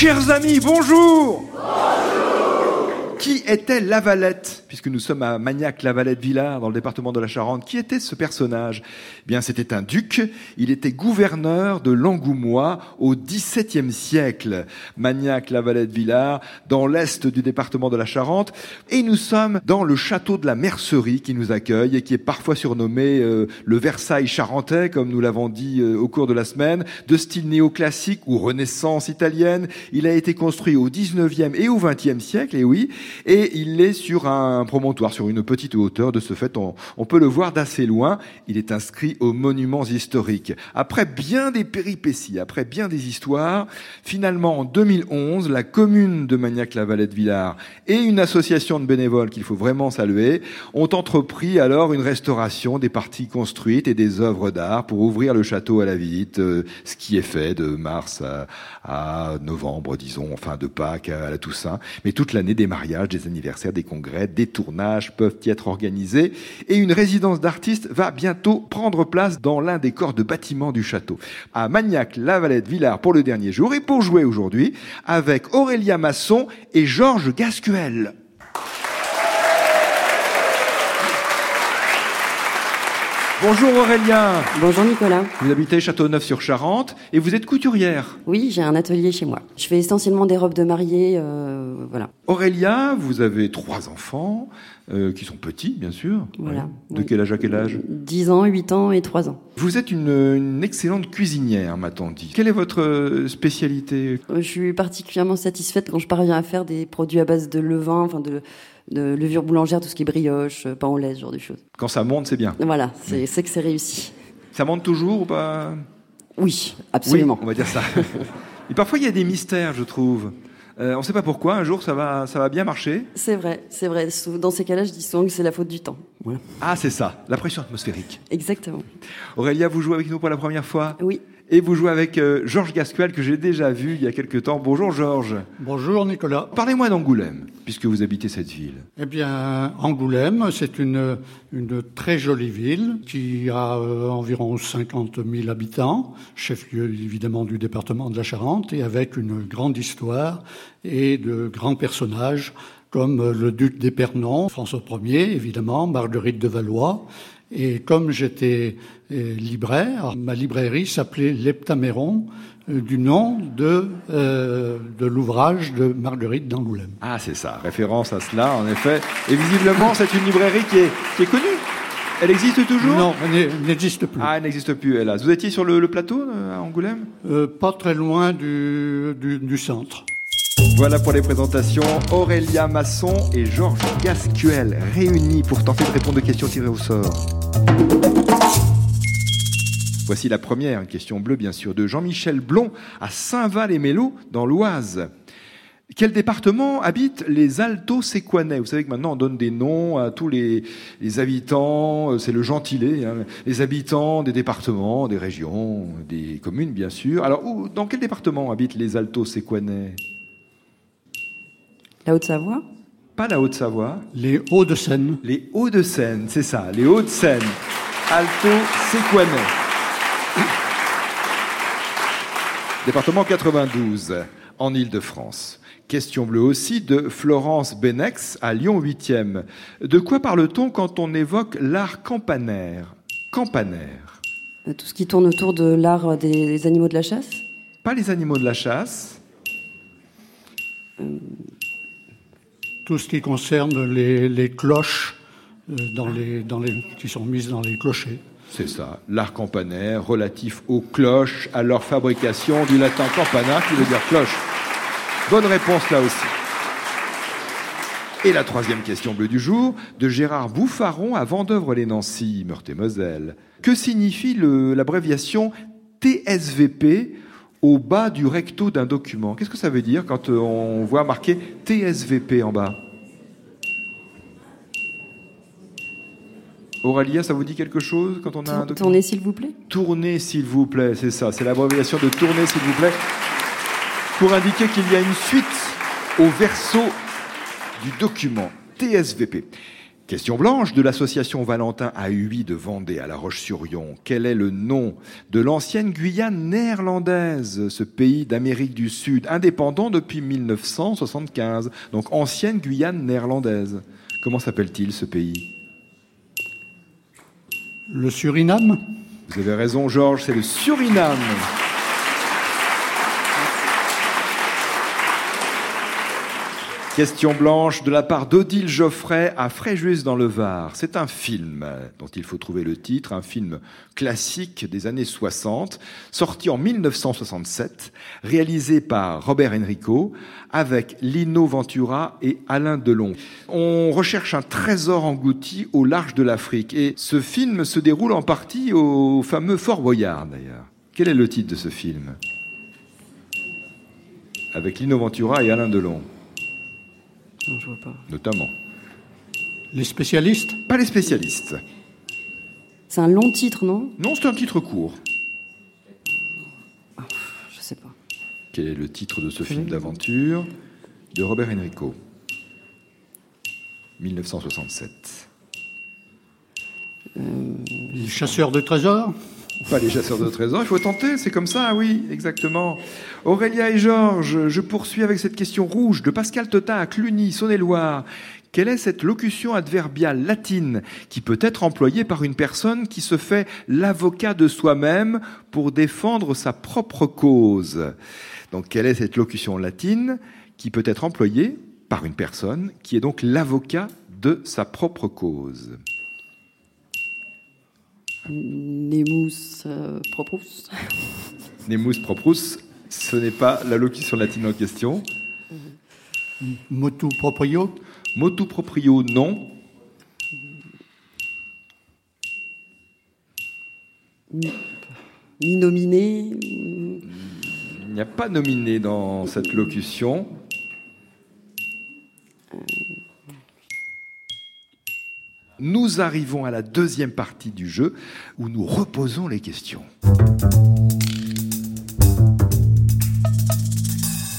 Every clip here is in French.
Chers amis, bonjour. Qui était Lavalette? Puisque nous sommes à Magnac-Lavalette-Villard, dans le département de la Charente. Qui était ce personnage? Eh Bien, c'était un duc. Il était gouverneur de l'Angoumois au XVIIe siècle. Magnac-Lavalette-Villard, dans l'est du département de la Charente. Et nous sommes dans le château de la Mercerie qui nous accueille et qui est parfois surnommé euh, le Versailles charentais, comme nous l'avons dit euh, au cours de la semaine, de style néoclassique ou renaissance italienne. Il a été construit au XIXe et au XXe siècle, et oui, et il est sur un promontoire, sur une petite hauteur. De ce fait, on, on peut le voir d'assez loin. Il est inscrit aux monuments historiques. Après bien des péripéties, après bien des histoires, finalement, en 2011, la commune de Magnac-la-Valette-Villard et une association de bénévoles qu'il faut vraiment saluer ont entrepris alors une restauration des parties construites et des œuvres d'art pour ouvrir le château à la visite, euh, ce qui est fait de mars à, à novembre, disons, enfin de Pâques à la Toussaint, mais toute l'année des mariages des anniversaires, des congrès, des tournages peuvent y être organisés. Et une résidence d'artistes va bientôt prendre place dans l'un des corps de bâtiments du château. À Magnac, Lavalette, Villars pour le dernier jour. Et pour jouer aujourd'hui, avec Aurélia Masson et Georges Gascuel. Bonjour Aurélien. Bonjour Nicolas. Vous habitez Châteauneuf-sur-Charente et vous êtes couturière. Oui, j'ai un atelier chez moi. Je fais essentiellement des robes de mariée, euh, voilà. Aurélia, vous avez trois enfants euh, qui sont petits, bien sûr. Voilà. De quel âge à quel âge? 10 ans, 8 ans et 3 ans. Vous êtes une, une excellente cuisinière, m'a-t-on dit. Quelle est votre spécialité? Je suis particulièrement satisfaite quand je parviens à faire des produits à base de levain, enfin de de levure boulangère, tout ce qui est brioche, pain au lait, ce genre de choses. Quand ça monte, c'est bien. Voilà, c'est oui. que c'est réussi. Ça monte toujours ou pas? Oui, absolument. Oui, on va dire ça. Et parfois, il y a des mystères, je trouve. Euh, on ne sait pas pourquoi, un jour ça va, ça va bien marcher. C'est vrai, c'est vrai. Dans ces cas-là, je dis souvent que c'est la faute du temps. Ah, c'est ça, la pression atmosphérique. Exactement. Aurélia, vous jouez avec nous pour la première fois? Oui. Et vous jouez avec euh, Georges Gascuel, que j'ai déjà vu il y a quelque temps. Bonjour Georges. Bonjour Nicolas. Parlez-moi d'Angoulême, puisque vous habitez cette ville. Eh bien, Angoulême, c'est une, une très jolie ville qui a euh, environ 50 000 habitants, chef-lieu évidemment du département de la Charente, et avec une grande histoire et de grands personnages comme le duc d'Épernon, François Ier, évidemment, Marguerite de Valois, et comme j'étais euh, libraire, ma librairie s'appelait L'Heptaméron, euh, du nom de, euh, de l'ouvrage de Marguerite d'Angoulême. Ah, c'est ça, référence à cela, en effet. Et visiblement, c'est une librairie qui est, qui est connue. Elle existe toujours? Non, elle n'existe plus. Ah, elle n'existe plus, hélas. Vous étiez sur le, le plateau à Angoulême? Euh, Pas très loin du, du, du centre. Voilà pour les présentations. Aurélia Masson et Georges Gascuel réunis pour tenter de répondre aux questions tirées au sort. Voici la première, question bleue bien sûr, de Jean-Michel Blond à Saint-Val-et-Mélo dans l'Oise. Quel département habitent les Alto Séquanais Vous savez que maintenant on donne des noms à tous les, habitants, c'est le gentilé, hein, les habitants des départements, des régions, des communes bien sûr. Alors dans quel département habitent les Alto Séquanais La Haute-Savoie? Pas la Haute-Savoie. Les Hauts-de-Seine. Les Hauts-de-Seine, c'est ça, les Hauts-de-Seine. Alto Séquanais. Département 92, en Ile-de-France. Question bleue aussi de Florence Benex à Lyon 8e. De quoi parle-t-on quand on évoque l'art campanaire? Campanaire. Tout ce qui tourne autour de l'art des animaux de la chasse? Pas les animaux de la chasse. Euh... Tout ce qui concerne les, cloches euh, dans les, qui sont mises dans les clochers. C'est ça, l'art campanaire relatif aux cloches, à leur fabrication, du latin campana qui veut dire cloche. Bonne réponse là aussi. Et la troisième question bleue du jour, de Gérard Bouffaron à Vendœuvre-les-Nancy, Meurthe-et-Moselle. Que signifie l'abréviation TSVP au bas du recto d'un document. Qu'est-ce que ça veut dire quand on voit marqué TSVP en bas? Aurélia, ça vous dit quelque chose quand on a un document? Tournez s'il vous plaît. Tournez s'il vous plaît, c'est ça, c'est l'abréviation de tourner s'il vous plaît, pour indiquer qu'il y a une suite au verso du document TSVP. Question blanche de l'association Valentin AUI de Vendée à La Roche-sur-Yon. Quel est le nom de l'ancienne Guyane néerlandaise, ce pays d'Amérique du Sud, indépendant depuis 1975, donc ancienne Guyane néerlandaise? Comment s'appelle-t-il ce pays? Le Suriname? Vous avez raison Georges, c'est le Suriname. Question blanche de la part d'Odile Geoffrey à Fréjus dans le Var. C'est un film dont il faut trouver le titre, un film classique des années 60, sorti en 1967, réalisé par Robert Enrico avec Lino Ventura et Alain Delon. On recherche un trésor englouti au large de l'Afrique et ce film se déroule en partie au fameux Fort Boyard d'ailleurs. Quel est le titre de ce film? Avec Lino Ventura et Alain Delon. Non, je vois pas. Notamment. Les spécialistes? Pas les spécialistes. C'est un long titre, non? Non, c'est un titre court. Je sais pas. Quel est le titre de ce film d'aventure de Robert Enrico 1967. Les chasseurs de trésors? Pas les chasseurs de trésors, il faut tenter, c'est comme ça, oui, exactement. Aurélia et Georges, je poursuis avec cette question rouge de Pascal Totin à Cluny, Saône-et-Loire. Quelle est cette locution adverbiale latine qui peut être employée par une personne qui se fait l'avocat de soi-même pour défendre sa propre cause? Donc, quelle est cette locution latine qui peut être employée par une personne qui est donc l'avocat de sa propre cause? Nemus euh, propus. Nemus proprus, ce n'est pas la locution latine en question. Motu proprio? Motu proprio, non. Ni nominé. Il n'y a pas nominé dans cette locution. Nous arrivons à la deuxième partie du jeu où nous reposons les questions.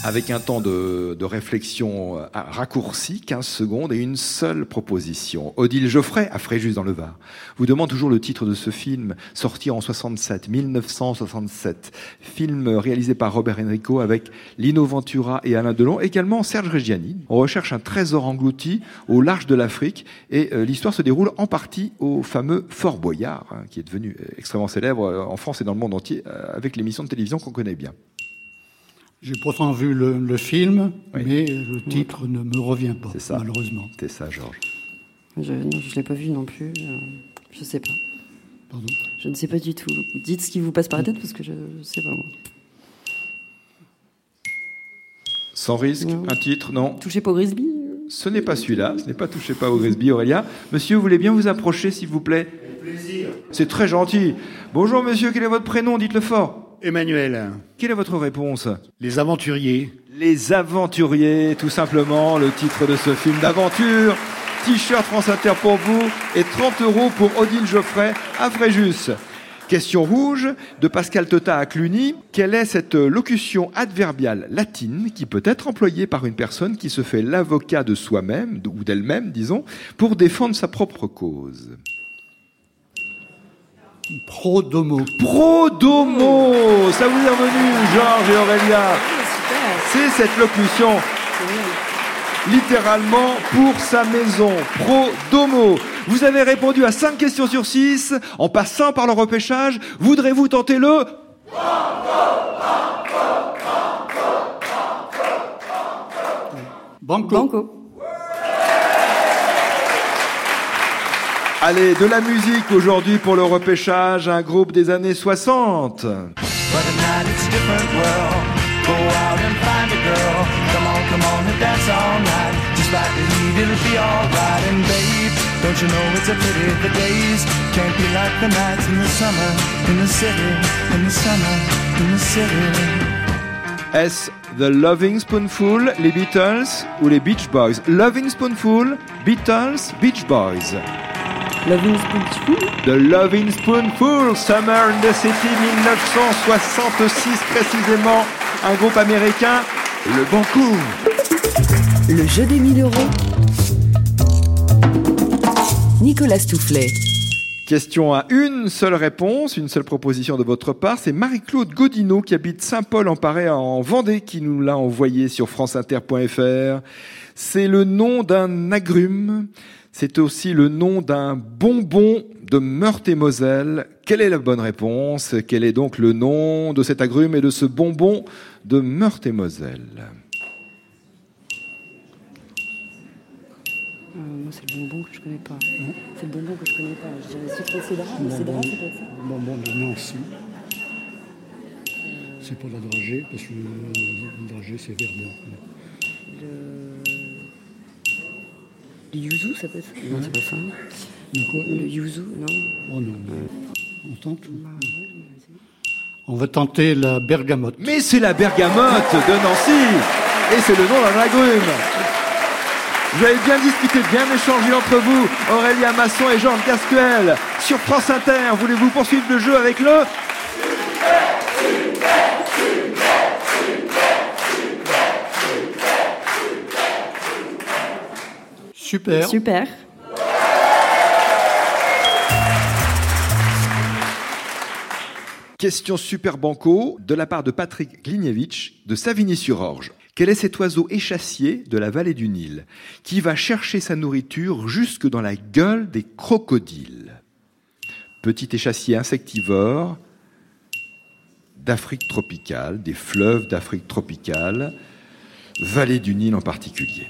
Avec un temps de, de réflexion euh, raccourci, 15 secondes, et une seule proposition. Odile Geoffrey, à Fréjus dans le Var, vous demande toujours le titre de ce film, sorti en 67, 1967. Film réalisé par Robert Enrico avec Lino Ventura et Alain Delon, également Serge Reggiani. On recherche un trésor englouti au large de l'Afrique, et euh, l'histoire se déroule en partie au fameux Fort Boyard, hein, qui est devenu euh, extrêmement célèbre en France et dans le monde entier, avec l'émission de télévision qu'on connaît bien. J'ai pourtant vu le, le film, Oui. mais le titre ne me revient pas, C'est ça. malheureusement. C'est ça, Georges. Je, je l'ai pas vu non plus. euh, je sais pas. Pardon. Je ne sais pas du tout. Dites ce qui vous passe par la tête parce que je ne sais pas moi. Sans risque, Non. un titre, non. Touchez pas au Grisby euh Ce n'est pas celui-là, ce n'est pas touché pas au Grisby, Aurélia. Monsieur, vous voulez bien vous approcher, s'il vous plaît? Plaisir. C'est très gentil. Bonjour, monsieur, quel est votre prénom? Dites-le fort. Emmanuel, Quelle est votre réponse? Les aventuriers. Les Aventuriers, tout simplement, le titre de ce film d'aventure. T-shirt France Inter pour vous et 30 euros pour Odile Geoffrey à Fréjus. Question rouge de Pascal Tota à Cluny. Quelle est cette locution adverbiale latine qui peut être employée par une personne qui se fait l'avocat de soi-même, ou d'elle-même, disons, pour défendre sa propre cause? Pro domo. Pro domo Ça vous est revenu, Georges et Aurélia C'est cette locution littéralement pour sa maison. Pro domo. Vous avez répondu à 5 questions sur 6 en passant par le repêchage. Voudrez-vous tenter le Banco. Banco. Allez, de la musique aujourd'hui pour le repêchage, un groupe des années 60. But tonight it's a different world. Go out and find a girl. Come on, come on and dance all night. Despite the heat, it'll be alright. And babe, don't you know it's a pity the days can't be like the nights in the summer, in the city, in the summer, in the city. Est-ce The Loving Spoonful, les Beatles ou les Beach Boys? Loving Spoonful, Beatles, Beach Boys. Loving Spoonful. The Loving Spoonful, Summer in the City 1966 précisément, un groupe américain, le Banco. Le jeu des 1000 euros. Nicolas Toufflet. Question à une seule réponse, une seule proposition de votre part. C'est Marie-Claude Godineau qui habite Saint-Paul-en-Paris en Vendée qui nous l'a envoyé sur franceinter.fr. C'est le nom d'un agrume. C'est aussi le nom d'un bonbon de Meurthe-et-Moselle. Quelle est la bonne réponse? Quel est donc le nom de cet agrume et de ce bonbon de Meurthe-et-Moselle? Euh, moi, c'est le bonbon que je connais pas. C'est le bonbon que je connais pas. Je dirais citron cédra, mais cédra, c'est pas ça. Bonbon de Nancy. C'est pas la dragée, parce que la dragée, c'est. Le yuzu, ça peut être ça Non, c'est pas ça. Le yuzu, non Oh non. On tente On va tenter la bergamote. Mais c'est la bergamote de Nancy Et c'est le nom d'un agrume Vous avez bien discuté, bien échangé entre vous, Aurélia Masson et Georges Casquel, sur France Inter. Voulez-vous poursuivre le jeu avec le... Super. Super. Question super banco de la part de Patrick Glinievich de Savigny-sur-Orge. Quel est cet oiseau échassier de la vallée du Nil qui va chercher sa nourriture jusque dans la gueule des crocodiles? Petit échassier insectivore d'Afrique tropicale, des fleuves d'Afrique tropicale, vallée du Nil en particulier.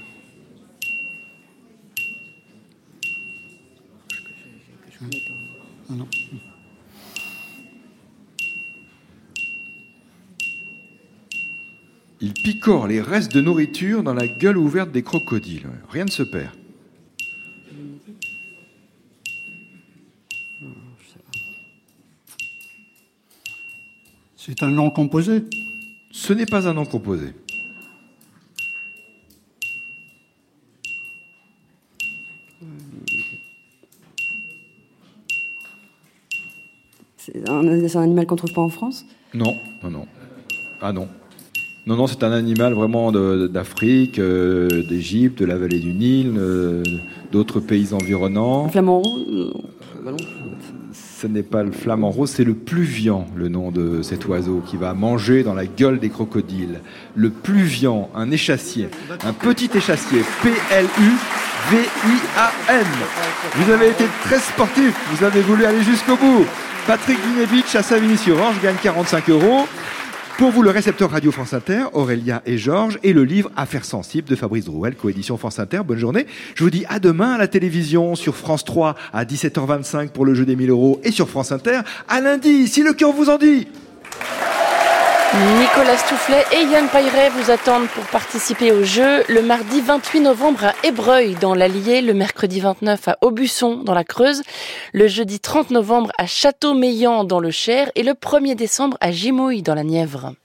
Il picore les restes de nourriture dans la gueule ouverte des crocodiles. Rien ne se perd. C'est un nom composé? Ce n'est pas un nom composé. C'est un, c'est un animal qu'on trouve pas en France Non, non, non. Ah non. Non, non, c'est un animal vraiment de- d'Afrique, euh, d'Égypte, de la vallée du Nil, euh, d'autres pays environnants. Un flamant rose Euh, bah non. Ce n'est pas le flamant rose, c'est le pluvian, le nom de cet oiseau qui va manger dans la gueule des crocodiles. Le pluvian, un échassier, un petit échassier, P-L-U-V-I-A-N. Vous avez été très sportif, vous avez voulu aller jusqu'au bout. Patrick Vinevich à Savigny-sur-Orge gagne 45 euros. Pour vous, le récepteur Radio France Inter, Aurélia et Georges, et le livre Affaires sensibles de Fabrice Drouel, coédition France Inter. Bonne journée. Je vous dis à demain à la télévision, sur France 3 à 17h25 pour le jeu des 1000 euros, et sur France Inter à lundi, si le cœur vous en dit. Nicolas Toufflet et Yann Pailleret vous attendent pour participer au jeu le mardi 28 novembre à Ébreuil dans l'Allier, le mercredi 29 à Aubusson dans la Creuse, le jeudi 30 novembre à Château-Meillan dans le Cher et le 1er décembre à Gimouille dans la Nièvre.